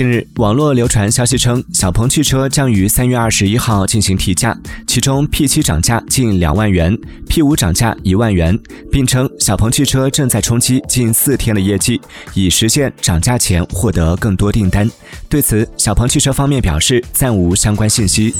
近日网络流传消息称小鹏汽车将于三月二十一号进行提价其中 p 七涨价近两万元 p 五涨价一万元并称小鹏汽车正在冲击近四天的业绩以实现涨价前获得更多订单。对此小鹏汽车方面表示暂无相关信息。